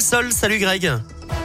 Salut Greg.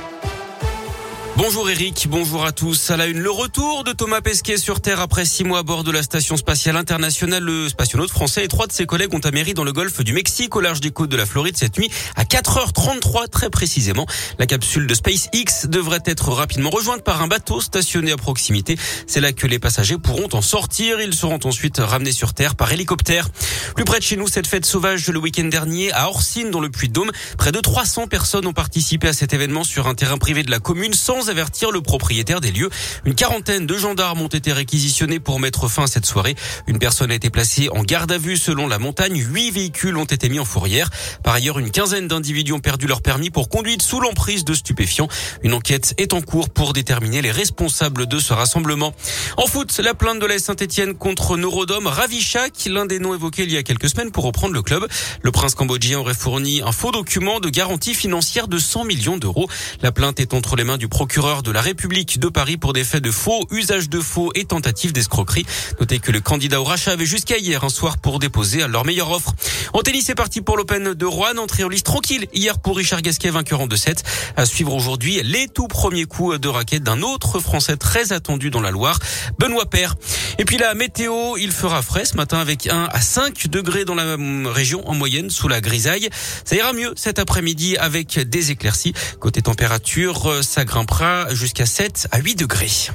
Bonjour Eric, bonjour à tous. À la une, le retour de Thomas Pesquet sur Terre après six mois à bord de la station spatiale internationale. Le spationaute français et trois de ses collègues ont améri dans le golfe du Mexique au large des côtes de la Floride cette nuit à 4h33 très précisément. La capsule de SpaceX devrait être rapidement rejointe par un bateau stationné à proximité. C'est là que les passagers pourront en sortir. Ils seront ensuite ramenés sur Terre par hélicoptère. Plus près de chez nous, cette fête sauvage le week-end dernier à Orsine dans le Puy-de-Dôme. Près de 300 personnes ont participé à cet événement sur un terrain privé de la commune sans avertir le propriétaire des lieux. Une quarantaine de gendarmes ont été réquisitionnés pour mettre fin à cette soirée. Une personne a été placée en garde à vue selon la montagne. Huit véhicules ont été mis en fourrière. Par ailleurs, une quinzaine d'individus ont perdu leur permis pour conduite sous l'emprise de stupéfiants. Une enquête est en cours pour déterminer les responsables de ce rassemblement. En foot, la plainte de la Saint-Etienne contre Norodom Ravichak, l'un des noms évoqués il y a quelques semaines pour reprendre le club. Le prince cambodgien aurait fourni un faux document de garantie financière de 100 millions d'euros. La plainte est entre les mains du procureur procureur de la République de Paris pour des faits de faux, usage de faux et tentative d'escroquerie. Notez que le candidat au rachat avait jusqu'à hier un soir pour déposer leur meilleure offre. En tennis, c'est parti pour l'Open de Rouen. Entrée en liste tranquille hier pour Richard Gasquet, vainqueur en 2-7. À suivre aujourd'hui les tout premiers coups de raquette d'un autre Français très attendu dans la Loire, Benoît Père. Et puis la météo, il fera frais ce matin avec 1 à 5 degrés dans la région en moyenne sous la grisaille. Ça ira mieux cet après-midi avec des éclaircies. Côté température, ça grimpera jusqu'à 7 à 8 degrés.